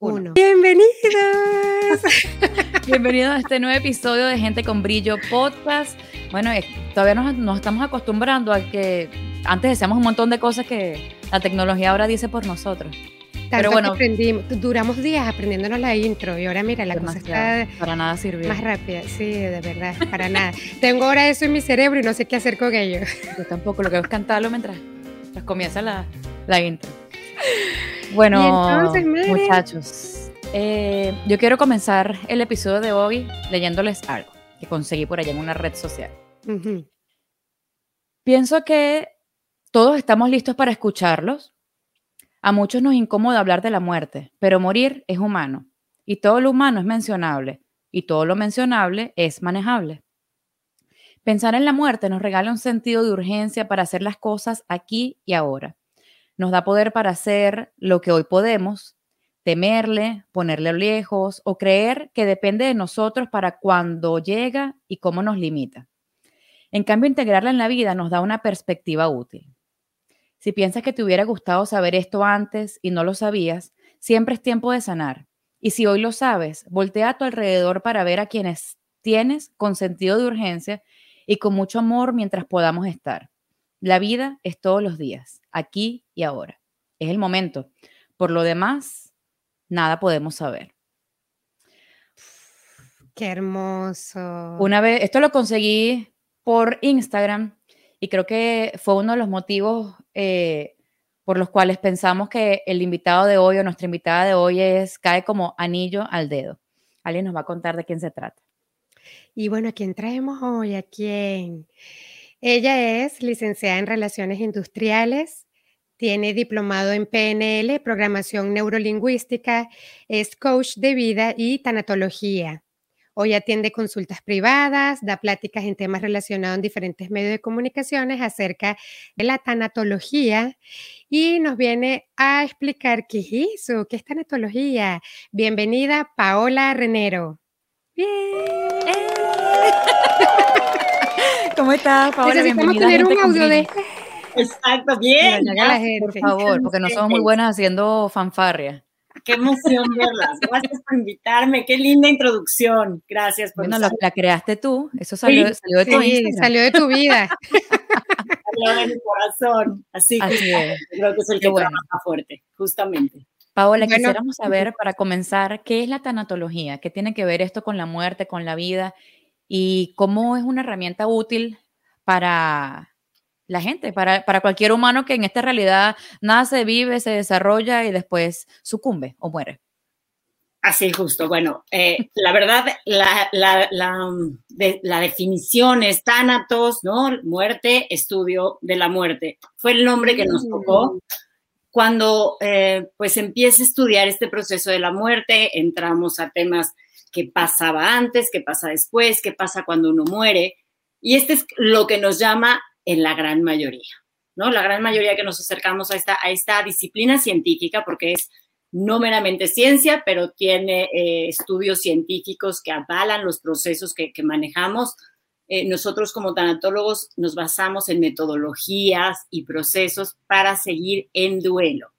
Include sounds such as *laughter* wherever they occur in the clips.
uno. Bienvenidos. *laughs* Bienvenidos a este nuevo episodio de Gente con Brillo Podcast. Bueno, todavía nos, estamos acostumbrando a que antes decíamos un montón de cosas que la tecnología ahora dice por nosotros. Pero bueno, aprendimos, duramos días aprendiéndonos la intro y ahora mira, la cosa está para nada sirvió. Más rápida, sí, de verdad, para nada. Tengo ahora eso en mi cerebro y no sé qué hacer con ello. Yo tampoco, lo que hago es cantarlo mientras, comienza la, la intro. Bueno, muchachos, eh, yo quiero comenzar el episodio de hoy leyéndoles algo que conseguí por allá en una red social. Pienso que todos estamos listos para escucharlos. A muchos nos incomoda hablar de la muerte, pero morir es humano y todo lo humano es mencionable y todo lo mencionable es manejable. Pensar en la muerte nos regala un sentido de urgencia para hacer las cosas aquí y ahora nos da poder para hacer lo que hoy podemos, temerle, ponerle lejos o creer que depende de nosotros para cuando llega y cómo nos limita. En cambio, integrarla en la vida nos da una perspectiva útil. Si piensas que te hubiera gustado saber esto antes y no lo sabías, siempre es tiempo de sanar. Y si hoy lo sabes, voltea a tu alrededor para ver a quienes tienes con sentido de urgencia y con mucho amor mientras podamos estar. La vida es todos los días, aquí y ahora. Es el momento. Por lo demás, nada podemos saber. Qué hermoso. Una vez, esto lo conseguí por Instagram y creo que fue uno de los motivos eh, por los cuales pensamos que el invitado de hoy o nuestra invitada de hoy es cae como anillo al dedo. Alguien nos va a contar de quién se trata. Y bueno, ¿a quién traemos hoy? ¿A quién? Ella es licenciada en Relaciones Industriales, tiene diplomado en PNL, Programación Neurolingüística, es coach de vida y tanatología. Hoy atiende consultas privadas, da pláticas en temas relacionados en diferentes medios de comunicaciones acerca de la tanatología y nos viene a explicar qué es eso, qué es tanatología. Bienvenida, Paola Renero. Bien. *laughs* ¿Cómo estás, Paola? Necesitamos tener un audio de... Exacto, bien. Por favor, porque no somos muy buenas haciendo fanfarria. Qué emoción verlas. Gracias por invitarme. Qué linda introducción. Gracias por Bueno, la, creaste tú. Eso salió, de tu sí, salió de tu vida. *laughs* salió de mi corazón. Así, que creo que es el que bueno. trabaja fuerte, justamente. Paola, quisiéramos saber, para comenzar, ¿qué es la tanatología? ¿Qué tiene que ver esto con la muerte, con la vida? Y cómo es una herramienta útil para la gente, para, cualquier humano que en esta realidad nace, vive, se desarrolla y después sucumbe o muere. Así, justo. Bueno, eh, la verdad, la, la, la, definición es Thanatos, ¿no? Muerte, estudio de la muerte. Fue el nombre que nos tocó. Mm. Cuando eh, pues empieza a estudiar este proceso de la muerte, entramos a temas qué pasaba antes, qué pasa después, qué pasa cuando uno muere. Y este es lo que nos llama en la gran mayoría, ¿no? La gran mayoría que nos acercamos a esta, a esta disciplina científica, porque es no meramente ciencia, pero tiene eh, estudios científicos que avalan los procesos que, manejamos. Eh, nosotros como tanatólogos nos basamos en metodologías y procesos para seguir en duelo.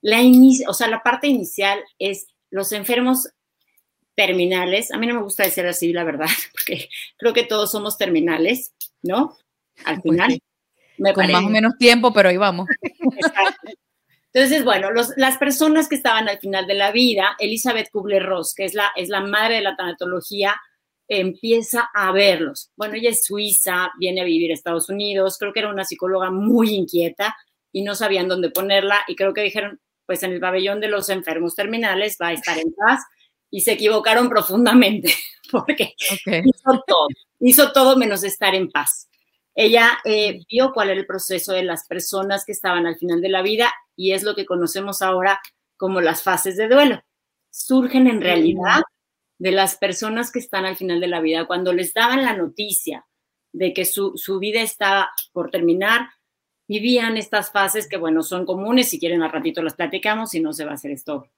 La o sea, la parte inicial es los enfermos terminales. A mí no me gusta decir así, la verdad, *laughs* porque creo que todos somos terminales, ¿no? Al pues final. Con más o menos tiempo, pero ahí vamos. *laughs* Entonces, bueno, las personas que estaban al final de la vida, Elizabeth Kubler-Ross, que es la, es la madre de la tanatología, empieza a verlos. Bueno, ella es suiza, viene a vivir a Estados Unidos, creo que era una psicóloga muy inquieta y no sabían dónde ponerla y creo que dijeron, pues en el pabellón de los enfermos terminales va a estar en paz y se equivocaron profundamente *laughs* porque hizo todo, hizo todo menos estar en paz. Ella eh, vio cuál era el proceso de las personas que estaban al final de la vida y es lo que conocemos ahora como las fases de duelo. Surgen en realidad de las personas que están al final de la vida, cuando les daban la noticia de que su, su vida está por terminar, vivían estas fases que, bueno, son comunes, si quieren al ratito las platicamos, si no se va a hacer esto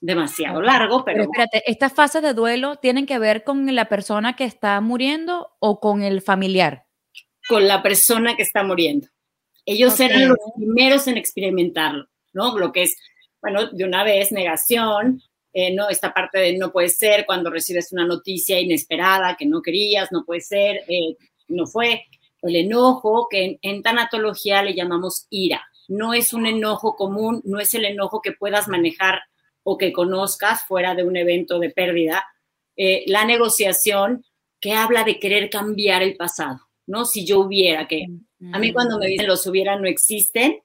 demasiado largo, pero... pero... espérate, ¿estas fases de duelo tienen que ver con la persona que está muriendo o con el familiar? Con la persona que está muriendo. Ellos Ok. eran los primeros en experimentarlo, ¿no? Lo que es, bueno, de una vez negación, eh, ¿no? Esta parte de no puede ser cuando recibes una noticia inesperada que no querías, no puede ser, eh, no fue. El enojo, que en, en tanatología le llamamos ira. No es un enojo común, no es el enojo que puedas manejar o que conozcas fuera de un evento de pérdida. Eh, la negociación que habla de querer cambiar el pasado, ¿no? Si yo hubiera que... A mí cuando me dicen los hubiera no existen,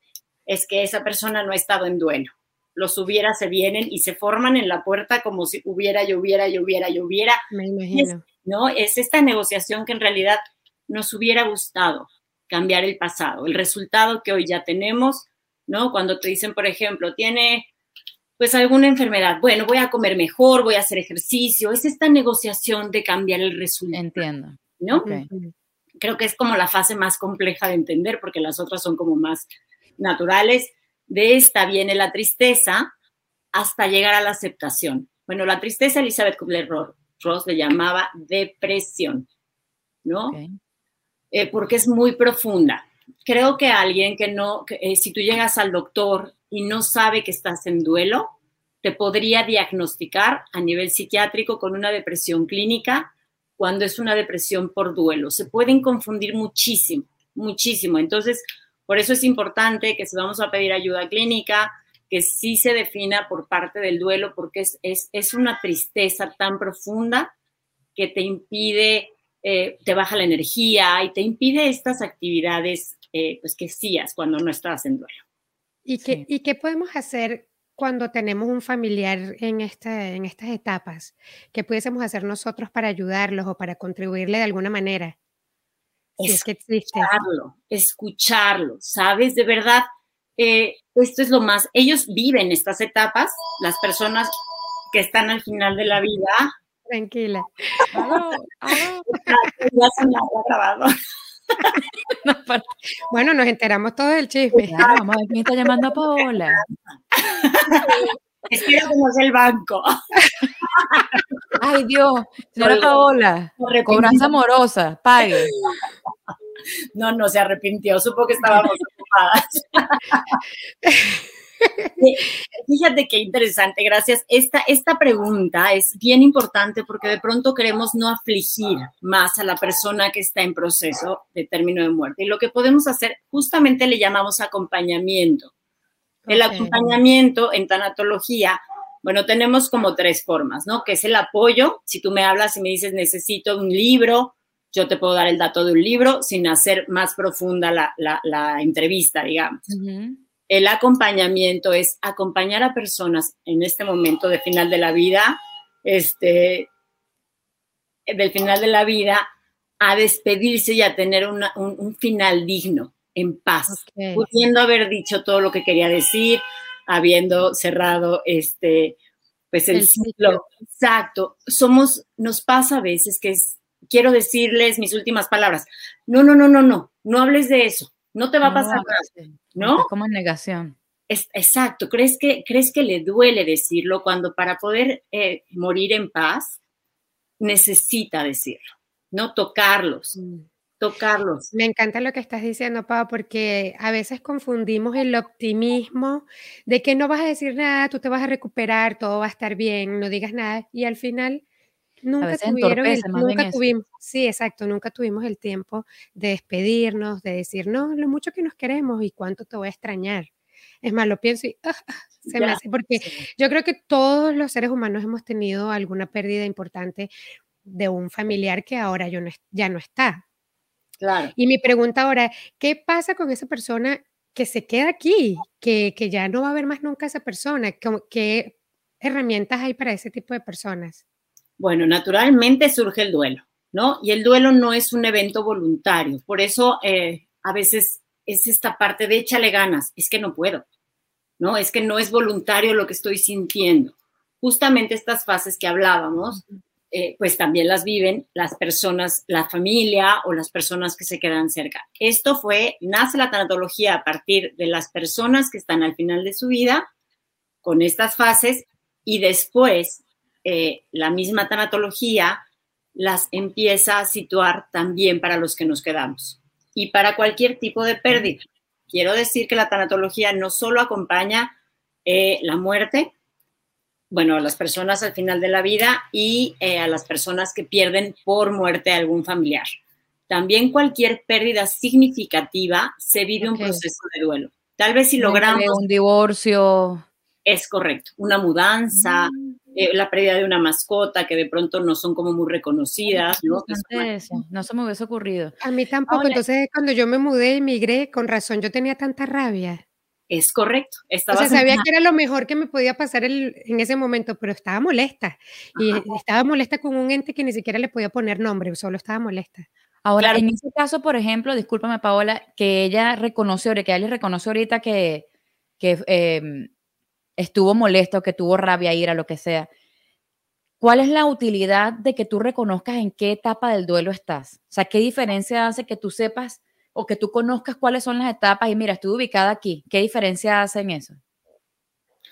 es que esa persona no ha estado en duelo. Los hubiera se vienen y se forman en la puerta como si hubiera, yo hubiera, yo hubiera, yo hubiera, Me imagino. ¿no? Es esta negociación que en realidad nos hubiera gustado cambiar el pasado, el resultado que hoy ya tenemos, ¿no? Cuando te dicen, por ejemplo, tiene pues alguna enfermedad, bueno, voy a comer mejor, voy a hacer ejercicio, es esta negociación de cambiar el resultado, Entiendo. ¿no? Creo que es como la fase más compleja de entender porque las otras son como más naturales. De esta viene la tristeza hasta llegar a la aceptación. Bueno, la tristeza Elizabeth Kubler-Ross le llamaba depresión, ¿no? Eh, porque es muy profunda. Creo que alguien que no, eh, si tú llegas al doctor y no sabe que estás en duelo, te podría diagnosticar a nivel psiquiátrico con una depresión clínica cuando es una depresión por duelo. Se pueden confundir muchísimo, muchísimo. Entonces, por eso es importante que si vamos a pedir ayuda clínica, que sí se defina por parte del duelo, porque es, es, es una tristeza tan profunda que te impide, eh, te baja la energía y te impide estas actividades eh, pues que hacías cuando no estabas en duelo. ¿Y qué, Sí. ¿Y qué podemos hacer cuando tenemos un familiar en, esta, en estas etapas? ¿Qué pudiésemos hacer nosotros para ayudarlos o para contribuirle de alguna manera? Si es que existe. escucharlo, escucharlo, ¿sabes? De verdad, eh, esto es lo más, ellos viven estas etapas, las personas que están al final de la vida, Tranquila. Aló, aló. *laughs* ya se me ha grabado. *laughs* Bueno, nos enteramos todo del chisme. Claro, vamos a ver quién está llamando a Paola. Espero que no sea el banco. Ay, Dios, señora Paola, cobranza amorosa, pague. No, no se arrepintió, supo que estábamos ocupadas. *laughs* *laughs* Fíjate qué interesante, gracias. Esta, esta pregunta es bien importante porque de pronto queremos no afligir más a la persona que está en proceso de término de muerte. Y lo que podemos hacer, justamente le llamamos acompañamiento. El Ok. acompañamiento en tanatología, bueno, tenemos como tres formas, ¿no? Que es el apoyo. Si tú me hablas y me dices necesito un libro, yo te puedo dar el dato de un libro sin hacer más profunda la, la- la entrevista, digamos. Ujú. El acompañamiento es acompañar a personas en este momento de final de la vida, este, del final de la vida, a despedirse y a tener una- un, un final digno, en paz, pudiendo haber dicho todo lo que quería decir, habiendo cerrado este, pues el, El ciclo. ciclo. Exacto. Somos, nos pasa a veces que es, quiero decirles mis últimas palabras. No, no, no, no, no, no hables de eso. No te va a pasar nada. ¿no? Es como negación. Es, exacto, ¿crees que, ¿crees que le duele decirlo cuando para poder eh, morir en paz necesita decirlo? ¿No? Tocarlos, Mm. tocarlos. Me encanta lo que estás diciendo, Pau, porque a veces confundimos el optimismo de que no vas a decir nada, tú te vas a recuperar, todo va a estar bien, no digas nada, y al final nunca tuvieron el, nunca tuvimos, sí, exacto, nunca tuvimos el tiempo de despedirnos, de decir, no, lo mucho que nos queremos y cuánto te voy a extrañar. Es más, lo pienso y ah, *laughs* se me Ya, hace, porque Sí. yo creo que todos los seres humanos hemos tenido alguna pérdida importante de un familiar que ahora yo no ya no está. Claro. Y mi pregunta ahora, ¿qué pasa con esa persona que se queda aquí, que, que ya no va a ver más nunca esa persona? ¿Cómo- ¿Qué herramientas hay para ese tipo de personas? Bueno, naturalmente surge el duelo, ¿no? Y el duelo no es un evento voluntario. Por eso eh, a veces es esta parte de échale ganas, es que no puedo, ¿no? Es que no es voluntario lo que estoy sintiendo. justamente estas fases que hablábamos, eh, pues también las viven las personas, la familia o las personas que se quedan cerca. Esto fue, nace la tanatología a partir de las personas que están al final de su vida con estas fases y después eh, la misma tanatología las empieza a situar también para los que nos quedamos y para cualquier tipo de pérdida. Quiero decir que la tanatología no solo acompaña eh, la muerte, bueno, a las personas al final de la vida y eh, a las personas que pierden por muerte a algún familiar. También cualquier pérdida significativa se vive un proceso de duelo. Tal vez si logramos... Un divorcio. Es correcto, una mudanza, mm. Eh, la pérdida de una mascota que de pronto no son como muy reconocidas. ¿no? no se me hubiese ocurrido. A mí tampoco, entonces cuando yo me mudé, emigré, con razón, yo tenía tanta rabia. Es correcto. Estaba o sea, sabía que era lo mejor que me podía pasar en ese momento, pero estaba molesta. Y estaba molesta con un ente que ni siquiera le podía poner nombre, solo estaba molesta. Ahora, en ese caso, por ejemplo, discúlpame, Paola, que ella reconoció, que ella le reconoció ahorita que, que em, estuvo molesto, que tuvo rabia, ira, lo que sea. ¿Cuál es la utilidad de que tú reconozcas en qué etapa del duelo estás? O sea, ¿qué diferencia hace que tú sepas o que tú conozcas cuáles son las etapas y mira, estoy ubicada aquí. ¿Qué diferencia hace en eso?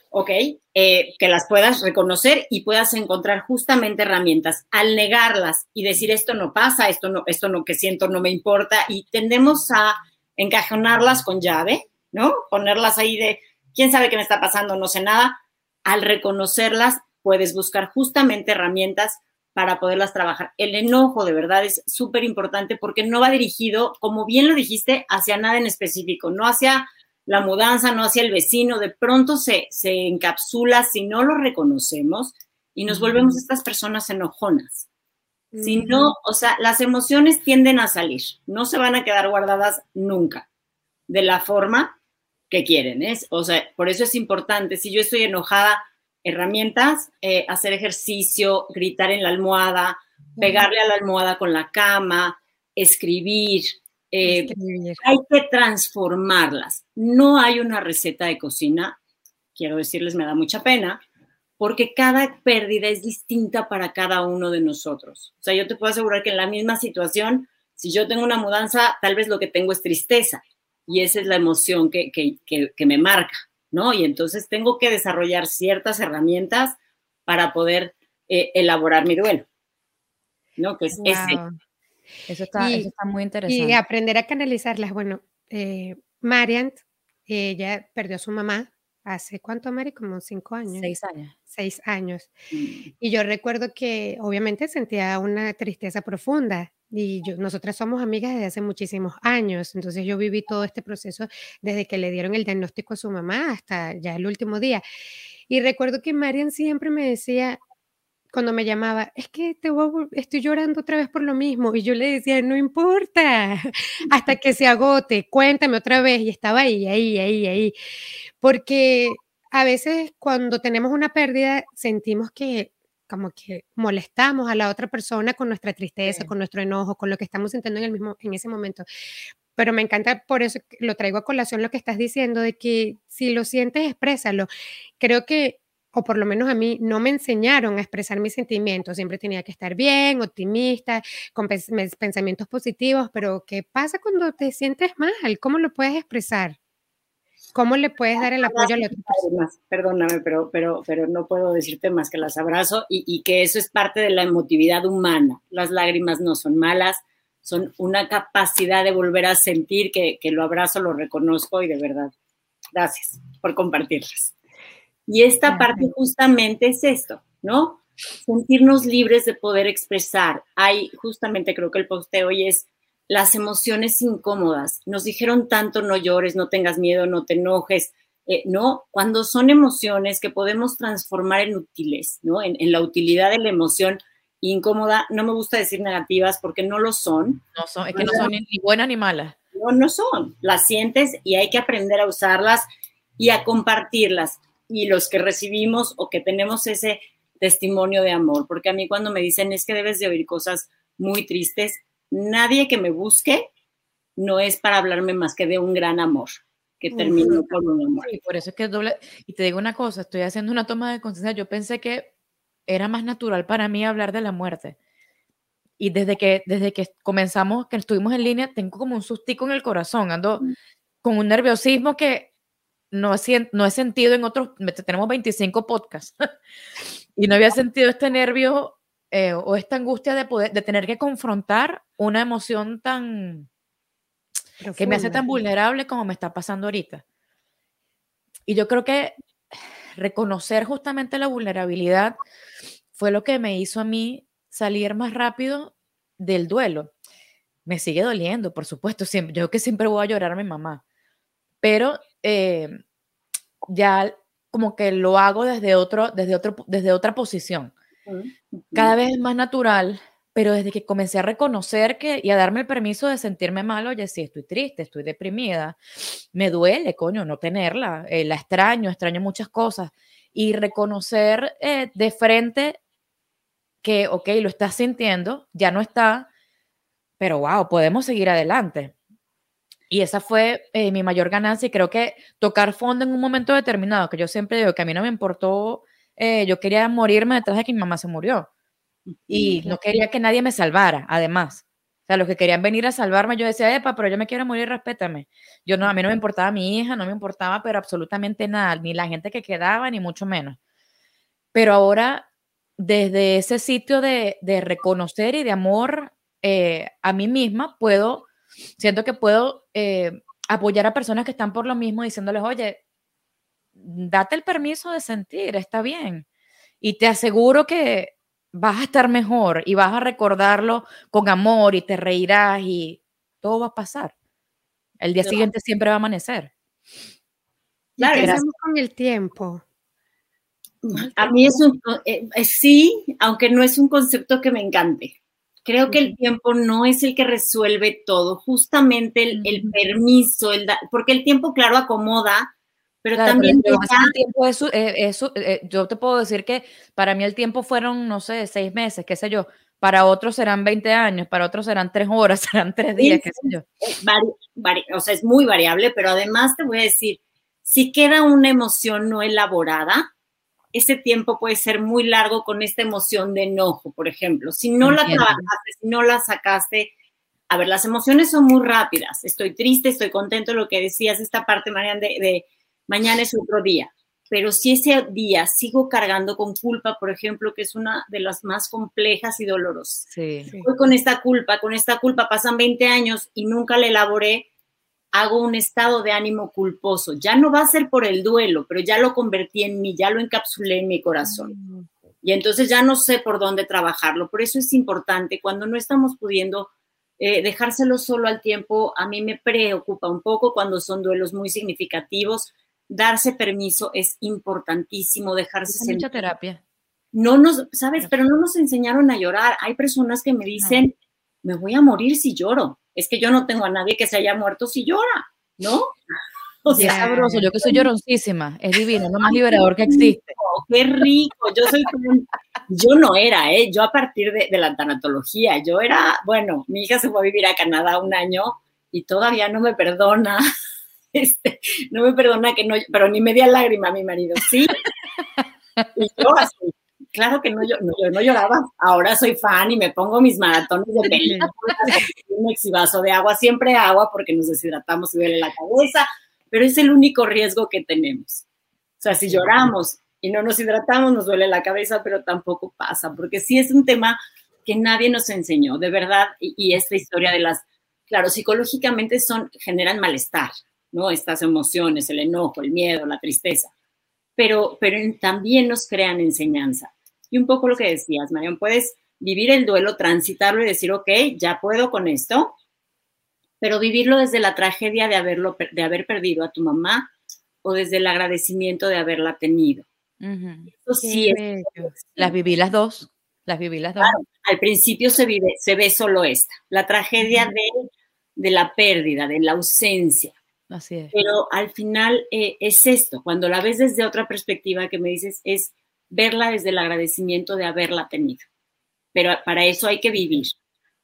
Ok, eh, que las puedas reconocer y puedas encontrar justamente herramientas. Al negarlas y decir esto no pasa, esto no, esto no que siento no me importa y tendemos a encajonarlas con llave, ¿no? Ponerlas ahí de quién sabe qué me está pasando, no sé nada. Al reconocerlas, puedes buscar justamente herramientas para poderlas trabajar. El enojo de verdad es súper importante porque no va dirigido, como bien lo dijiste, hacia nada en específico, no hacia la mudanza, no hacia el vecino, de pronto se, se encapsula si no lo reconocemos y nos volvemos estas personas enojonas. Si no, o sea, las emociones tienden a salir, no se van a quedar guardadas nunca, de la forma que quieren, ¿es? O sea, por eso es importante, si yo estoy enojada, herramientas, eh, hacer ejercicio, gritar en la almohada, pegarle a la almohada con la cama, escribir. Eh, hay que transformarlas. No hay una receta de cocina, quiero decirles, me da mucha pena, porque cada pérdida es distinta para cada uno de nosotros. O sea, yo te puedo asegurar que en la misma situación, si yo tengo una mudanza, tal vez lo que tengo es tristeza y esa es la emoción que, que me marca. ¿no? Y entonces tengo que desarrollar ciertas herramientas para poder eh, elaborar mi duelo, ¿no? Que es ese. Eso está, muy interesante. Y aprender a canalizarlas. Bueno, eh, Marian, ella perdió a su mamá hace cuánto, Mari, como cinco años. Seis años. Seis años. Mm. Y yo recuerdo que obviamente sentía una tristeza profunda y yo, nosotras somos amigas desde hace muchísimos años, entonces yo viví todo este proceso desde que le dieron el diagnóstico a su mamá hasta ya el último día. Y recuerdo que Marian siempre me decía, cuando me llamaba, es que te estoy llorando otra vez por lo mismo. Y yo le decía, no importa, *laughs* hasta que se agote, cuéntame otra vez. Y estaba ahí, ahí, ahí, ahí. Porque a veces cuando tenemos una pérdida sentimos que como que molestamos a la otra persona con nuestra tristeza, con nuestro enojo, con lo que estamos sintiendo en, el mismo, en ese momento. Pero me encanta, por eso lo traigo a colación lo que estás diciendo, de que si lo sientes, exprésalo. Creo que, o por lo menos a mí, no me enseñaron a expresar mis sentimientos. Siempre tenía que estar bien, optimista, con pensamientos positivos, pero ¿qué pasa cuando te sientes mal? ¿Cómo lo puedes expresar? ¿Cómo le puedes dar el apoyo a la otra Perdóname, pero, pero, pero no puedo decirte más que las abrazo y, que eso es parte de la emotividad humana. Las lágrimas no son malas, son una capacidad de volver a sentir que, lo abrazo, lo reconozco y de verdad, gracias por compartirlas. Y esta parte justamente es esto, ¿no? Sentirnos libres de poder expresar. Hay justamente, creo que el posteo hoy es las emociones incómodas. Nos dijeron tanto no llores, no tengas miedo, no te enojes. Eh, no, cuando son emociones que podemos transformar en útiles, ¿no? En, la utilidad de la emoción incómoda, no me gusta decir negativas porque no lo son. No son, es que no son ni buenas ni malas. No, no son. Las sientes y hay que aprender a usarlas y a compartirlas. Y los que recibimos o que tenemos ese testimonio de amor, porque a mí cuando me dicen es que debes de oír cosas muy tristes, nadie que me busque no es para hablarme más que de un gran amor, que terminó por una muerte. Sí, por eso es que es doble. Y te digo una cosa, estoy haciendo una toma de conciencia. Yo pensé que era más natural para mí hablar de la muerte. Y desde que, desde que comenzamos, que estuvimos en línea, tengo como un sustico en el corazón. Ando con un nerviosismo que no no he sentido en otros. Tenemos 25 podcasts *laughs* y no había sentido este nervio eh, o esta angustia de, poder, de tener que confrontar una emoción tan. que me hace tan vulnerable como me está pasando ahorita. Y yo creo que reconocer justamente la vulnerabilidad fue lo que me hizo a mí salir más rápido del duelo. Me sigue doliendo, por supuesto, siempre, yo que siempre voy a llorar a mi mamá, pero eh, ya como que lo hago desde, otro, desde, otro, desde otra posición. Cada vez es más natural, pero desde que comencé a reconocer que y a darme el permiso de sentirme mal, oye, sí, estoy triste, estoy deprimida, me duele, coño, no tenerla, eh, la extraño, extraño muchas cosas, y reconocer eh, de frente que, ok, lo estás sintiendo, ya no está, pero wow, podemos seguir adelante. Y esa fue eh, mi mayor ganancia y creo que tocar fondo en un momento determinado, que yo siempre digo que a mí no me importó, eh, yo quería morirme detrás de que mi mamá se murió y no quería que nadie me salvara, además. O sea, los que querían venir a salvarme, yo decía, epa, pero yo me quiero morir, respétame. Yo no, a mí no me importaba mi hija, no me importaba, pero absolutamente nada, ni la gente que quedaba, ni mucho menos. Pero ahora desde ese sitio de, reconocer y de amor eh, a mí misma, puedo, siento que puedo eh, apoyar a personas que están por lo mismo diciéndoles, oye, date el permiso de sentir, está bien. Y te aseguro que vas a estar mejor y vas a recordarlo con amor y te reirás y todo va a pasar. El día siguiente siempre va a amanecer. Claro, con el tiempo. A mí es un, eh, eh, sí, aunque no es un concepto que me encante. Creo que el tiempo no es el que resuelve todo, justamente el, permiso, el porque el tiempo, claro, acomoda, pero también... el tiempo eso, eh, yo te puedo decir que para mí el tiempo fueron, no sé, seis meses, qué sé yo, para otros serán 20 años, para otros serán tres horas, *laughs* serán tres días, qué sé yo. o sea, es muy variable, pero además te voy a decir, si queda una emoción no elaborada, ese tiempo puede ser muy largo con esta emoción de enojo, por ejemplo. Si no la trabajaste, si no la sacaste, a ver, las emociones son muy rápidas. Estoy triste, estoy contento, lo que decías, esta parte, Mariana, de, mañana es otro día. Pero si ese día sigo cargando con culpa, por ejemplo, que es una de las más complejas y dolorosas. Sí. Voy con esta culpa, con esta culpa pasan 20 años y nunca la elaboré, hago un estado de ánimo culposo. Ya no va a ser por el duelo, pero ya lo convertí en mí, ya lo encapsulé en mi corazón. Y entonces ya no sé por dónde trabajarlo. Por eso es importante, cuando no estamos pudiendo eh, dejárselo solo al tiempo, a mí me preocupa un poco cuando son duelos muy significativos. Darse permiso es importantísimo, dejarse mucha terapia. No nos, sabes, pero no nos enseñaron a llorar. Hay personas que me dicen, me voy a morir si lloro es que yo no tengo a nadie que se haya muerto si llora, ¿no? *laughs* O sea, sabroso, yo que soy lloroncísima, es divino, lo más liberador que existe. Qué rico, yo soy como, yo no era, ¿eh? Yo a partir de, la tanatología, yo era, bueno, mi hija se fue a vivir a Canadá un año y todavía no me perdona, *laughs* este, no me perdona que no, pero ni media lágrima mi marido, ¿sí? *laughs* Y yo así, claro que no, yo, no, lloraba. Ahora soy fan y me pongo mis maratones de películas, un exivazo de agua, siempre agua porque nos deshidratamos y duele la cabeza, pero es el único riesgo que tenemos. O sea, si lloramos y no nos hidratamos, nos duele la cabeza, pero tampoco pasa, porque sí es un tema que nadie nos enseñó, de verdad, y, esta historia de las, claro, psicológicamente son, generan malestar, ¿no? Estas emociones, el enojo, el miedo, la tristeza, pero, pero también nos crean enseñanza. Y un poco lo que decías, Marian, puedes vivir el duelo, transitarlo y decir, ok, ya puedo con esto, pero vivirlo desde la tragedia de, haberlo, de haber perdido a tu mamá o desde el agradecimiento de haberla tenido. sí las viví las dos, las viví las dos. al principio se, vive, se ve solo esta, la tragedia de, de, la pérdida, de la ausencia. Así es. Pero al final eh, es esto, cuando la ves desde otra perspectiva que me dices, es verla desde el agradecimiento de haberla tenido. Pero para eso hay que vivir.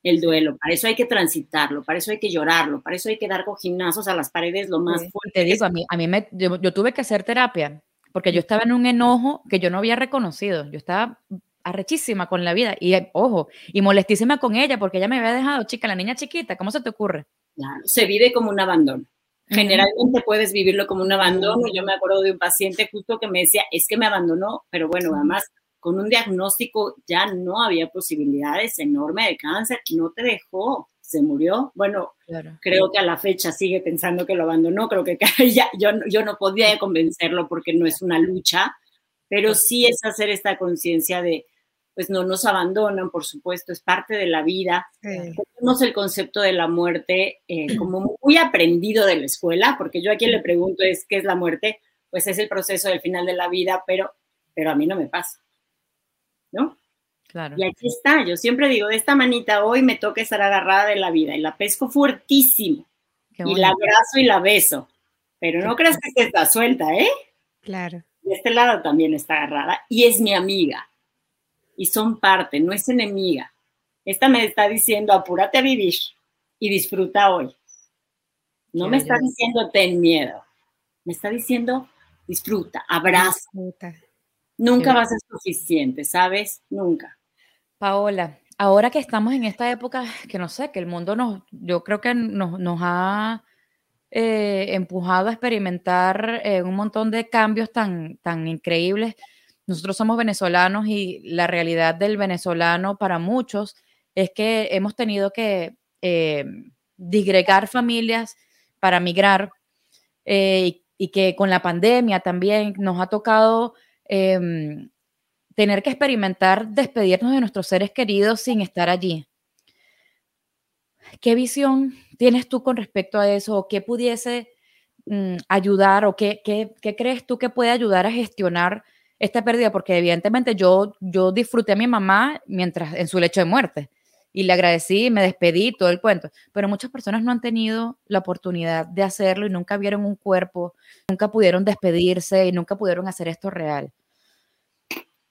el duelo, para eso hay que transitarlo, para eso hay que llorarlo, para eso hay que dar cojinazos a las paredes lo más fuerte. Te digo, a mí, a mí me, yo, tuve que hacer terapia porque yo estaba en un enojo que yo no había reconocido. Yo estaba arrechísima con la vida y, ojo, y molestísima con ella porque ella me había dejado, chica, la niña chiquita, ¿cómo se te ocurre? Claro, se vive como un abandono. Generalmente puedes vivirlo como un abandono. Yo me acuerdo de un paciente justo que me decía, es que me abandonó, pero bueno, además con un diagnóstico ya no había posibilidades enorme de cáncer, no te dejó, se murió. Bueno, creo que a la fecha sigue pensando que lo abandonó, creo que *laughs* ya, yo, yo no podía convencerlo porque no es una lucha, pero sí es hacer esta conciencia de, pues no nos abandonan, por supuesto, es parte de la vida. Tenemos el concepto de la muerte eh, como muy aprendido de la escuela, porque yo a quien le pregunto es, ¿qué es la muerte? Pues es el proceso del final de la vida, pero, pero a mí no me pasa. ¿no? Claro. Y aquí está, yo siempre digo, de esta manita hoy me toca estar agarrada de la vida y la pesco fuertísimo. y la abrazo y la beso. Pero no creas que está suelta, ¿eh? Claro. De este lado también está agarrada y es mi amiga. Y son parte, no es enemiga. Esta me está diciendo, apúrate a vivir y disfruta hoy. No me está diciendo, ten miedo. Me está diciendo, disfruta, abraza. Nunca va a ser suficiente, ¿sabes? Nunca. Paola, ahora que estamos en esta época, que no sé, que el mundo nos, yo creo que nos, nos ha eh, empujado a experimentar eh, un montón de cambios tan, tan increíbles. Nosotros somos venezolanos y la realidad del venezolano para muchos es que hemos tenido que eh, disgregar familias para migrar y, y que con la pandemia también nos ha tocado Em, tener que experimentar despedirnos de nuestros seres queridos sin estar allí. ¿Qué visión tienes tú con respecto a eso? ¿O qué pudiese mm, ayudar o qué, crees tú que puede ayudar a gestionar esta pérdida? Porque evidentemente yo, yo disfruté a mi mamá mientras en su lecho de muerte y le agradecí, me despedí, todo el cuento. Pero muchas personas no han tenido la oportunidad de hacerlo y nunca vieron un cuerpo, nunca pudieron despedirse y nunca pudieron hacer esto real.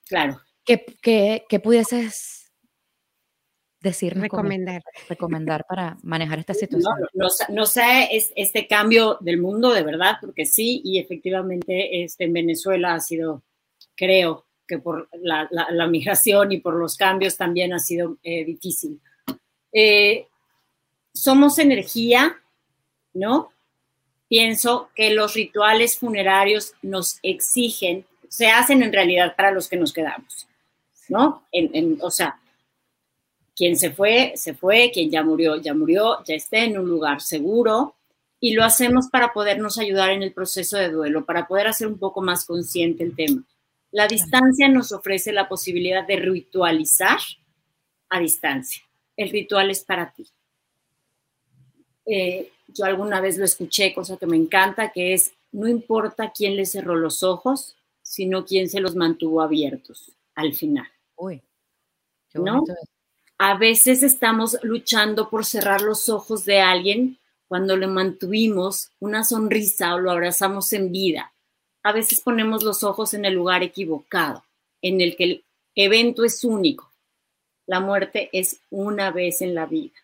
Claro. ¿Qué, pudieses decir? Recomendar. recomendar para manejar esta *laughs* situación. No, sé es, este cambio del mundo de verdad, porque sí, y efectivamente este, en Venezuela ha sido, creo que por la, migración y por los cambios también ha sido eh, difícil. Eh, somos energía, ¿no? Pienso que los rituales funerarios nos exigen se hacen en realidad para los que nos quedamos, ¿no? o sea, quien se fue, se fue, quien ya murió, ya murió, ya está en un lugar seguro y lo hacemos para podernos ayudar en el proceso de duelo, para poder hacer un poco más consciente el tema. La distancia nos ofrece la posibilidad de ritualizar a distancia. El ritual es para ti. Eh, yo alguna vez lo escuché, cosa que me encanta, que es, no importa quién le cerró los ojos, sino quien se los mantuvo abiertos al final. Uy, ¿no? A veces estamos luchando por cerrar los ojos de alguien cuando le mantuvimos una sonrisa o lo abrazamos en vida. A veces ponemos los ojos en el lugar equivocado, en el que el evento es único. La muerte es una vez en la vida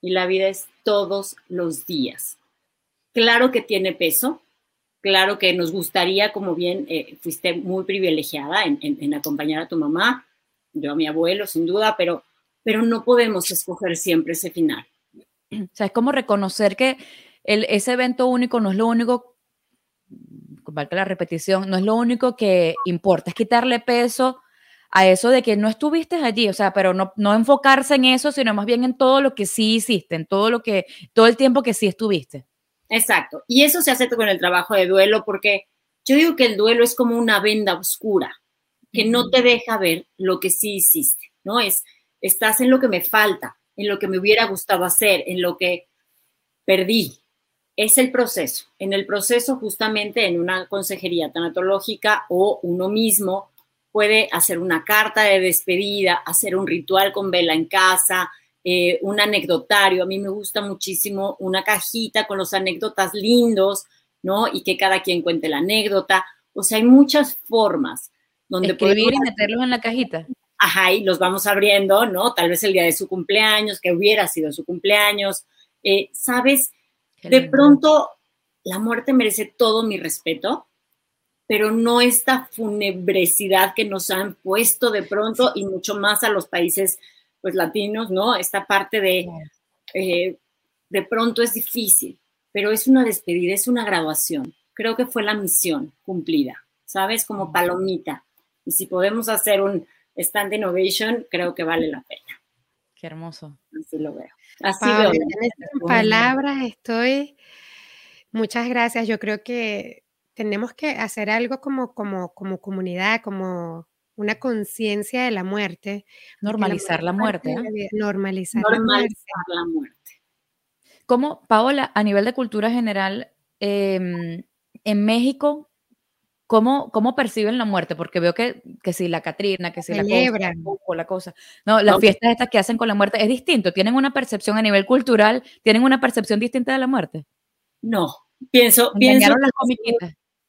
y la vida es todos los días. Claro que tiene peso, Claro que nos gustaría, como bien eh, fuiste muy privilegiada en, acompañar a tu mamá, yo a mi abuelo, sin duda, pero, pero no podemos escoger siempre ese final. O sea, es como reconocer que ese evento único no es lo único, valga la repetición, no es lo único que importa, es quitarle peso a eso de que no estuviste allí, o sea, pero no, no enfocarse en eso, sino más bien en todo lo que sí hiciste, en todo lo que, todo el tiempo que sí estuviste. Exacto. Y eso se hace con el trabajo de duelo porque yo digo que el duelo es como una venda oscura que no te deja ver lo que sí hiciste, ¿no? Es, estás en lo que me falta, en lo que me hubiera gustado hacer, en lo que perdí. Es el proceso. En el proceso, justamente en una consejería tanatológica o uno mismo puede hacer una carta de despedida, hacer un ritual con vela en casa, eh, un anecdotario. A mí me gusta muchísimo una cajita con los anécdotas lindos, ¿no? Y que cada quien cuente la anécdota. O sea, hay muchas formas donde Escribir y meterlos en la cajita. Ajá, y los vamos abriendo, ¿no? Tal vez el día de su cumpleaños, que hubiera sido su cumpleaños. Eh, ¿Sabes? De pronto, la muerte merece todo mi respeto, pero no esta funebresidad que nos han puesto de pronto y mucho más a los países pues latinos, ¿no? Esta parte de eh, de pronto es difícil, pero es una despedida, es una graduación. Creo que fue la misión cumplida, ¿sabes? Como palomita. Y si podemos hacer un stand innovation, creo que vale la pena. Qué hermoso. Así lo veo. Así veo. En palabras estoy. Muchas gracias. Yo creo que tenemos que hacer algo como, como, como comunidad, como una conciencia de la muerte. Normalizar la muerte. Normalizar, la muerte. ¿Cómo, Paola, a nivel de cultura general, em, en México, ¿cómo, ¿cómo perciben la muerte? Porque veo que, que si la Catrina, que si la cosa, la cosa. No, las fiestas estas que hacen con la muerte es distinto. ¿Tienen una percepción a nivel cultural? ¿Tienen una percepción distinta de la muerte? No, pienso, pienso las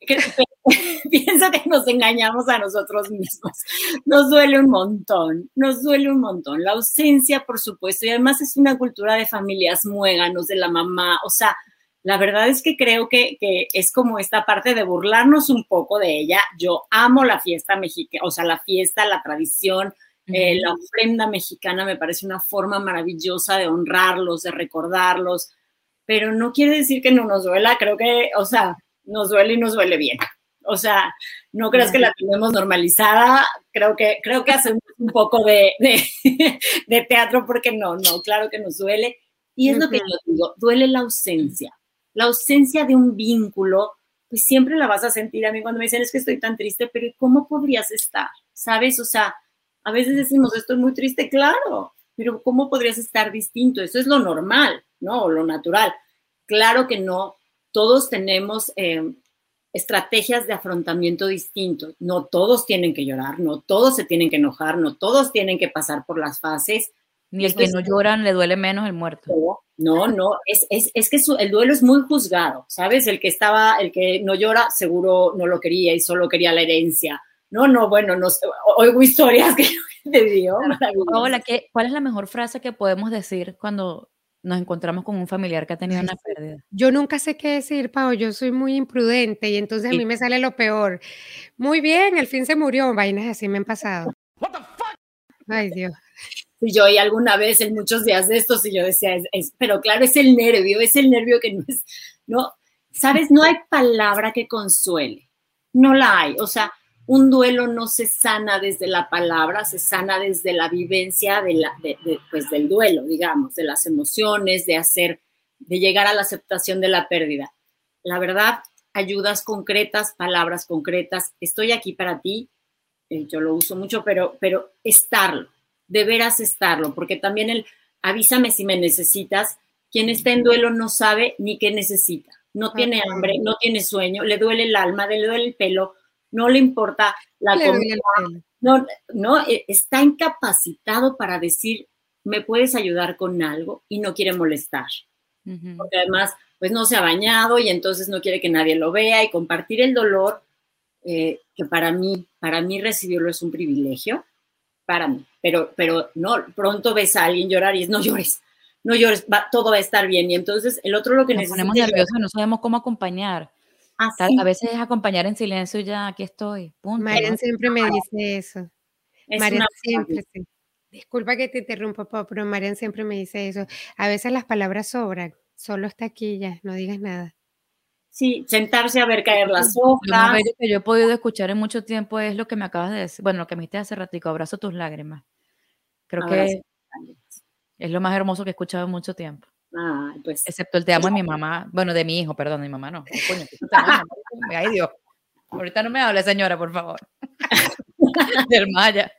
*laughs* pienso que nos engañamos a nosotros mismos. Nos duele un montón, nos duele un montón. La ausencia, por supuesto, y además es una cultura de familias muéganos, de la mamá. O sea, la verdad es que creo que, es como esta parte de burlarnos un poco de ella. Yo amo la fiesta mexicana, o sea, la fiesta, la tradición, eh, la ofrenda mexicana me parece una forma maravillosa de honrarlos, de recordarlos, pero no quiere decir que no nos duela, creo que, o sea, nos duele y nos duele bien. O sea, no creas que la tenemos normalizada, creo que, creo que hacemos un poco de, de, *laughs* teatro porque no, no, claro que nos duele. Y es lo que yo digo, duele la ausencia. La ausencia de un vínculo, pues siempre la vas a sentir. A mí cuando me dicen es que estoy tan triste, pero ¿cómo podrías estar? ¿Sabes? O sea, a veces decimos, estoy muy triste, claro, pero ¿cómo podrías estar distinto? Eso es lo normal, ¿no? O lo natural. Claro que no, todos tenemos eh, estrategias de afrontamiento distintos. No todos tienen que llorar, no todos se tienen que enojar, no todos tienen que pasar por las fases. Ni el que no lloran le duele menos el muerto. No, no, es, que el duelo es muy juzgado, ¿sabes? El que estaba, el que no llora, seguro no lo quería y solo quería la herencia. No, no, bueno, no, oigo historias que *laughs* te digo. Hola, ¿cuál es la mejor frase que podemos decir cuando nos encontramos con un familiar que ha tenido una *laughs* pérdida. Yo nunca sé qué decir, Pau, yo soy muy imprudente y entonces a mí me sale lo peor. Muy bien, el fin se murió, vainas así me han pasado. Ay, Dios. Y yo y alguna vez en muchos días de estos y yo decía, pero claro, es el nervio, es el nervio que no es, no, sabes, no hay palabra que consuele, no la hay, o sea, un duelo no se sana desde la palabra, se sana desde la vivencia de la, pues del duelo, digamos, de las emociones, de hacer, de llegar a la aceptación de la pérdida. La verdad, ayudas concretas, palabras concretas. Estoy aquí para ti, eh, yo lo uso mucho, pero, pero estarlo, de veras estarlo, porque también el avísame si me necesitas. Quien está en duelo no sabe ni qué necesita. No tiene hambre, no tiene sueño, le duele el alma, le duele el pelo, no le importa la comida, no, no, e, está incapacitado para decir, me puedes ayudar con algo y no quiere molestar. Porque además, pues no se ha bañado y entonces no quiere que nadie lo vea y compartir el dolor, eh, que para mí, para mí recibirlo es un privilegio, para mí, pero, pero no, pronto ves a alguien llorar y es, no llores, no llores, todo va a estar bien. Y entonces el otro lo que Nos ponemos nerviosos, no sabemos cómo acompañar. A veces es acompañar en silencio y ya aquí estoy. Marian siempre me dice eso. Marian siempre, disculpa que te interrumpa, pero Marian siempre me dice eso. A veces las palabras sobran, solo está aquí ya, no digas nada. Sí, sentarse a ver caer las hojas. Lo que yo he podido escuchar en mucho tiempo es lo que me acabas de decir, bueno, lo que me dijiste hace ratico, abrazo tus lágrimas. Creo que es lo más hermoso que he escuchado en mucho tiempo. Pues, Excepto el te amo de mi mamá, bueno, de mi hijo, perdón, de mi mamá no. *laughs* Ay, Dios. Ahorita no me hable, señora, por favor. *laughs* Del Maya.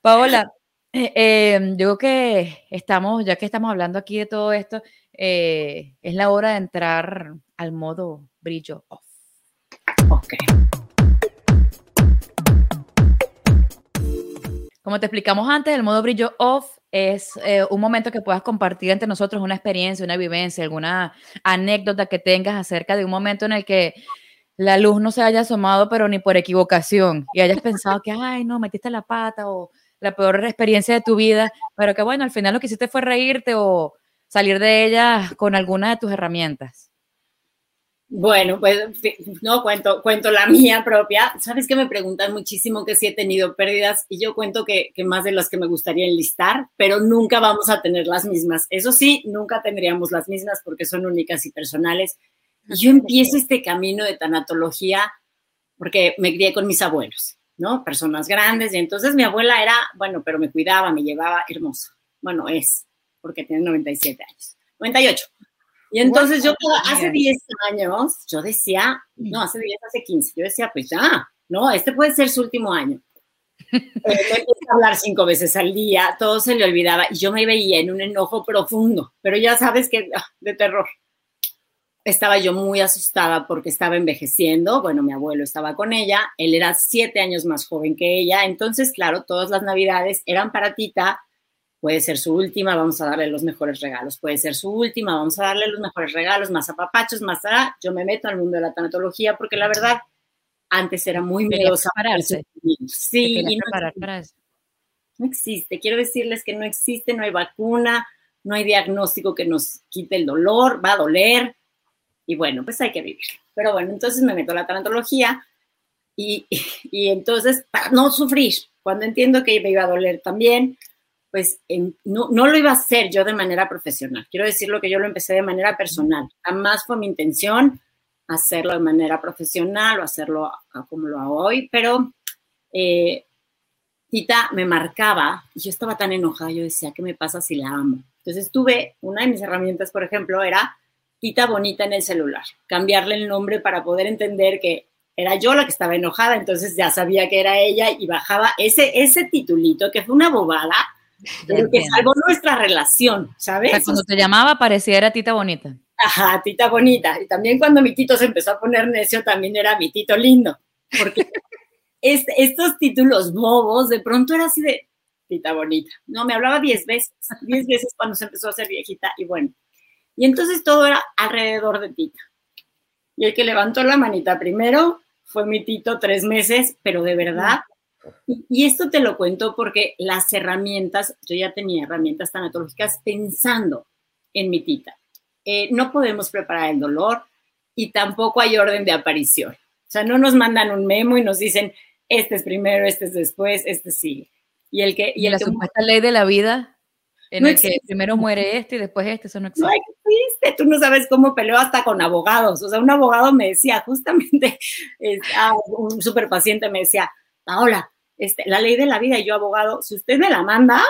Paola, eh, em, yo creo que estamos, ya que estamos hablando aquí de todo esto, eh, es la hora de entrar al modo brillo off. Ok. Como te explicamos antes, el modo brillo off es eh, un momento que puedas compartir entre nosotros una experiencia, una vivencia, alguna anécdota que tengas acerca de un momento en el que la luz no se haya asomado, pero ni por equivocación, y hayas pensado que, ay, no, metiste la pata o la peor experiencia de tu vida, pero que bueno, al final lo que hiciste fue reírte o salir de ella con alguna de tus herramientas. Bueno, pues no cuento, cuento la *laughs* mía propia. Sabes que me preguntan muchísimo que si he tenido pérdidas y yo cuento que, que, más de las que me gustaría enlistar, pero nunca vamos a tener las mismas. Eso sí, nunca tendríamos las mismas porque son únicas y personales. Y yo empiezo este camino de tanatología porque me crié con mis abuelos, ¿no? Personas grandes y entonces mi abuela era, bueno, pero me cuidaba, me llevaba hermosa. Bueno, es, porque tiene 97 años. 98. Y entonces yo hace 10 años, yo decía, no, hace 10, hace 15, yo decía, pues ya, no, este puede ser su último año. *laughs* eh, a hablar cinco veces al día, todo se le olvidaba y yo me veía en un enojo profundo, pero ya sabes que ah, de terror. Estaba yo muy asustada porque estaba envejeciendo, bueno, mi abuelo estaba con ella, él era siete años más joven que ella, entonces, claro, todas las navidades eran para Tita Puede ser su última, vamos a darle los mejores regalos. Puede ser su última, vamos a darle los mejores regalos, más apapachos, más allá. Yo me meto al mundo de la tanatología porque la verdad, antes era muy miedosa. Sí, y no, para eso. no existe. Quiero decirles que no existe, no hay vacuna, no hay diagnóstico que nos quite el dolor, va a doler. Y bueno, pues hay que vivir. Pero bueno, entonces me meto a la tanatología y, *laughs* y entonces, para no sufrir, cuando entiendo que me iba a doler también, pues no, no, lo iba a hacer yo de manera profesional. Quiero decirlo que yo lo empecé de manera personal. Jamás fue mi intención hacerlo de manera profesional o hacerlo como lo hago hoy, pero eh, Tita me marcaba y yo estaba tan enojada, yo decía, ¿qué me pasa si la amo? Entonces tuve, una de mis herramientas, por ejemplo, era Tita Bonita en el celular, cambiarle el nombre para poder entender que era yo la que estaba enojada, entonces ya sabía que era ella y bajaba ese, ese titulito, que fue una bobada, pero que salvó nuestra relación, ¿sabes? cuando te llamaba parecía era Tita Bonita. Ajá, Tita Bonita. Y también cuando mi tito se empezó a poner necio, también era mi tito lindo. Porque *laughs* estos títulos bobos, de pronto era así de Tita Bonita. No, me hablaba diez veces, diez veces cuando se empezó a hacer viejita. Y bueno, y entonces todo era alrededor de Tita. Y el que levantó la manita primero fue mi tito tres meses, pero de verdad y, esto te lo cuento porque las herramientas, yo ya tenía herramientas tanatológicas pensando en mi tita. Eh, no podemos preparar el dolor y tampoco hay orden de aparición. O sea, no nos mandan un memo y nos dicen, este es primero, este es después, este sí. Y el que... Y, la supuesta ley de la vida, en el que primero muere este y después este, eso no existe. No existe, tú no sabes cómo peleo hasta con abogados. O sea, un abogado me decía, justamente, *laughs* ah, un super paciente me decía, Paola, este, la ley de la vida y yo abogado, si usted me la manda,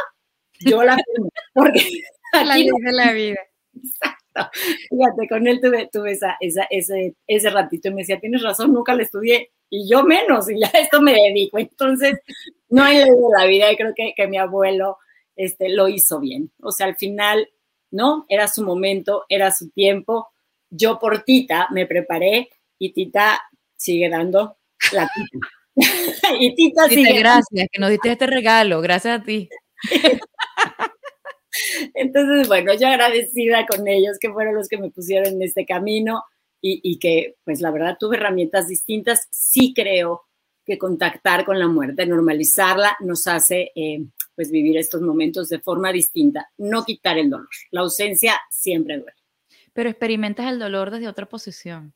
yo la firmo, porque *laughs* la ley de la vida. Exacto. Fíjate, con él tuve, tuve esa, esa, ese, ese ratito y me decía, tienes razón, nunca le estudié y yo menos, y ya *laughs* esto me dedico. Entonces, no hay ley de la vida y creo que, que mi abuelo este, lo hizo bien. O sea, al final, ¿no? Era su momento, era su tiempo. Yo por Tita me preparé y Tita sigue dando la tita. *laughs* y Tita Gracias, que nos diste este regalo, gracias a ti. *laughs* Entonces, bueno, yo agradecida con ellos que fueron los que me pusieron en este camino y, que, pues la verdad, tuve herramientas distintas. Sí creo que contactar con la muerte, normalizarla, nos hace, eh, pues, vivir estos momentos de forma distinta, no quitar el dolor. La ausencia siempre duele. Pero experimentas el dolor desde otra posición.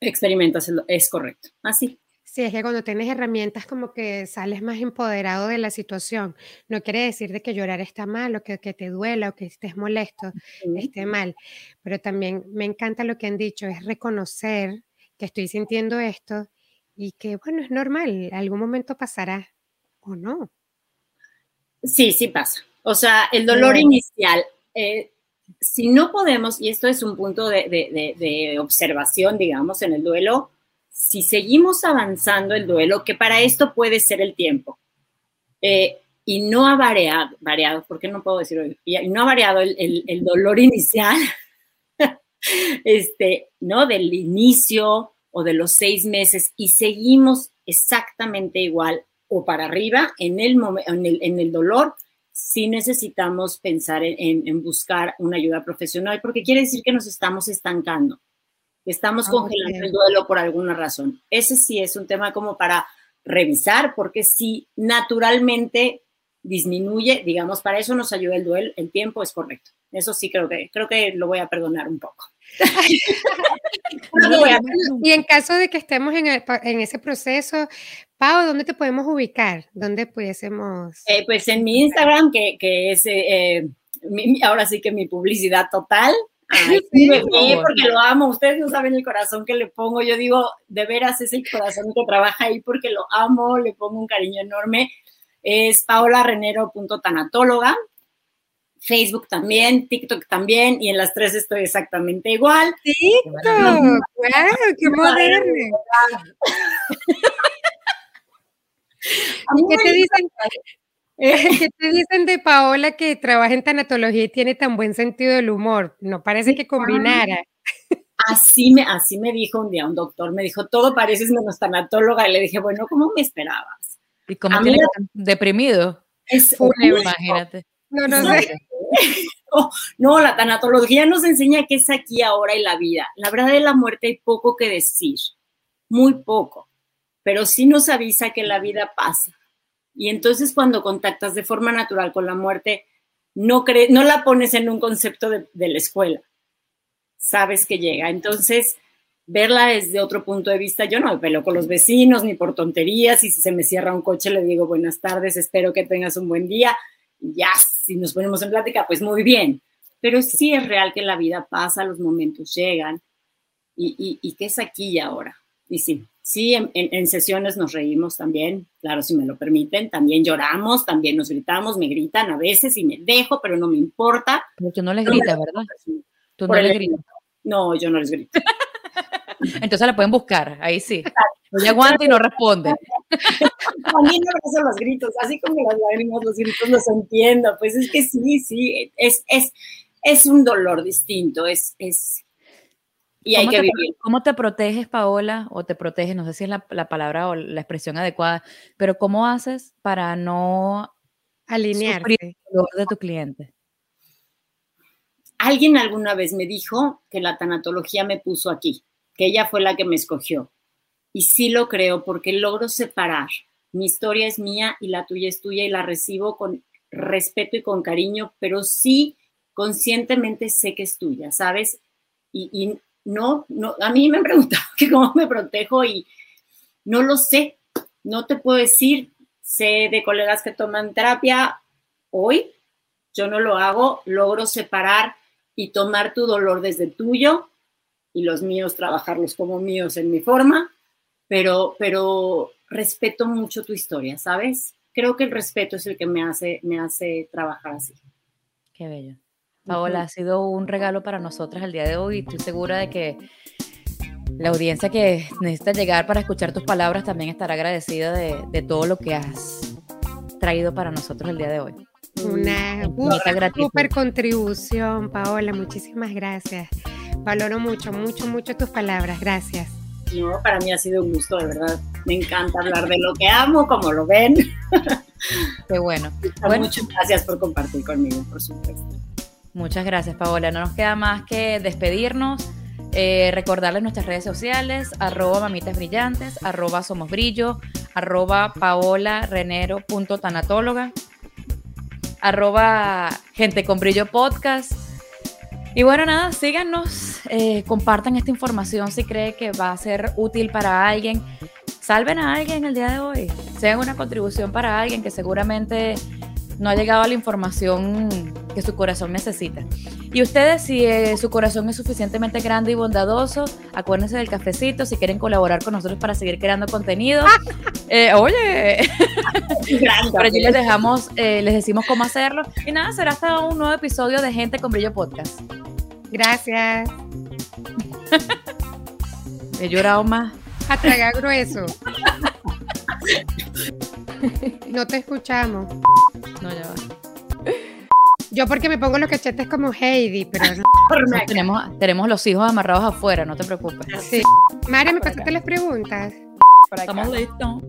Experimentas, el, es correcto, así. Sí, es que cuando tienes herramientas como que sales más empoderado de la situación. No quiere decir de que llorar está mal o que, que te duela o que estés molesto, esté mal. Pero también me encanta lo que han dicho, es reconocer que estoy sintiendo esto y que, bueno, es normal, algún momento pasará o no. Sí, sí pasa. O sea, el dolor inicial, eh, si no podemos, y esto es un punto de, de, de observación, digamos, en el duelo, si seguimos avanzando el duelo, que para esto puede ser el tiempo, eh, y no ha variado, variado, ¿por qué no puedo decir hoy? Y no ha variado el, dolor *laughs* inicial, este, ¿no? Del inicio o de los seis meses, y seguimos exactamente igual o para arriba en el, en en el dolor, sí necesitamos pensar en, en, buscar una ayuda profesional, porque quiere decir que nos estamos estancando. Estamos ah, congelando el duelo por alguna razón. Ese sí es un tema como para revisar, porque si naturalmente disminuye, digamos, para eso nos ayuda el duelo, el tiempo es correcto. Eso sí creo que, creo que lo voy a perdonar un poco. *laughs* y en caso de que estemos en, en, ese proceso, Pau, ¿dónde te podemos ubicar? ¿Dónde pudiésemos? Eh, pues en mi Instagram, que, que es eh, ahora sí que mi publicidad total. Ay, *laughs* sí, porque lo amo. Ustedes no saben el corazón que le pongo. Yo digo, de veras es el corazón que trabaja ahí porque lo amo, le pongo un cariño enorme. Es paolarenero.tanatóloga. Facebook también, TikTok también, y en las tres estoy exactamente igual. TikTok, wow, qué moderno. ¿Qué te dicen? *laughs* ¿Qué te dicen de Paola que trabaja en tanatología y tiene tan buen sentido del humor? No parece que combinara. Así me, así me dijo un día un doctor, me dijo, todo pareces menos tanatóloga, y le dije, bueno, ¿cómo me esperabas? ¿Y cómo tiene deprimido? Es imagínate. No, no sé. *laughs* No, la tanatología nos enseña que es aquí, ahora y la vida. La verdad de la muerte hay poco que decir, muy poco, pero sí nos avisa que la vida pasa. Y entonces cuando contactas de forma natural con la muerte, no, la pones en un concepto de, la escuela, sabes que llega. Entonces, verla desde otro punto de vista, yo no me peleo con los vecinos ni por tonterías y si se me cierra un coche le digo buenas tardes, espero que tengas un buen día ya, si nos ponemos en plática, pues muy bien. Pero sí es real que la vida pasa, los momentos llegan y, y, que es aquí y ahora. Y sí, sí, en, sesiones nos reímos también, claro, si me lo permiten, también lloramos, también nos gritamos, me gritan a veces y me dejo, pero no me importa. Porque no les grita, ¿verdad? Tú no les gritas. No, yo no les grito. *laughs* Entonces la pueden buscar, ahí sí. Ella aguanta y no responde. *laughs* También no hacen los gritos, así como las lágrimas, los gritos los entiendo. Pues es que sí, sí, es, es, es un dolor distinto, es, es y hay que vivir. ¿Cómo te proteges, Paola? O te proteges, no sé si es la, la, palabra o la expresión adecuada, pero ¿cómo haces para no alinear el dolor de tu cliente? Alguien alguna vez me dijo que la tanatología me puso aquí que ella fue la que me escogió. Y sí lo creo porque logro separar. Mi historia es mía y la tuya es tuya y la recibo con respeto y con cariño, pero sí conscientemente sé que es tuya, ¿sabes? Y, no, no, a mí me han preguntado *laughs* que cómo me protejo y no lo sé, no te puedo decir, sé de colegas que toman terapia hoy, yo no lo hago, logro separar y tomar tu dolor desde tuyo y los míos trabajarlos como míos en mi forma, pero, pero respeto mucho tu historia, ¿sabes? Creo que el respeto es el que me hace, me hace trabajar así. Qué bello. Paola, ha sido un regalo para nosotras el día de hoy y estoy segura de que la audiencia que necesita llegar para escuchar tus palabras también estará agradecida de, de todo lo que has traído para nosotros el día de hoy. Una super contribución, Paola. Muchísimas gracias. Valoro mucho, mucho, mucho tus palabras. Gracias. No, para mí ha sido un gusto, de verdad. Me encanta hablar de lo que amo, como lo ven. Qué bueno. Muchas gracias por compartir conmigo, por supuesto. Muchas gracias, Paola. No nos queda más que despedirnos. Eh, recordarles nuestras redes sociales, arroba mamitas brillantes, arroba somos brillo, arroba paola renero tanatóloga, arroba gente con brillo podcast y bueno, nada, síganos, eh, compartan esta información si cree que va a ser útil para alguien. Salven a alguien el día de hoy. Sean una contribución para alguien que seguramente no ha llegado a la información que su corazón necesita. Y ustedes, si eh, su corazón es suficientemente grande y bondadoso, acuérdense del cafecito. Si quieren colaborar con nosotros para seguir creando contenido, *laughs* eh, oye, por allí les dejamos, eh, les decimos cómo hacerlo. Y nada, será hasta un nuevo episodio de Gente con Brillo Podcast. Gracias. He llorado más. A tragar grueso. *laughs* No te escuchamos. No, ya va. Yo porque me pongo los cachetes como Heidi, pero no. tenemos, tenemos los hijos amarrados afuera, no te preocupes. Sí. María, ¿me pasaste las preguntas? Estamos listos.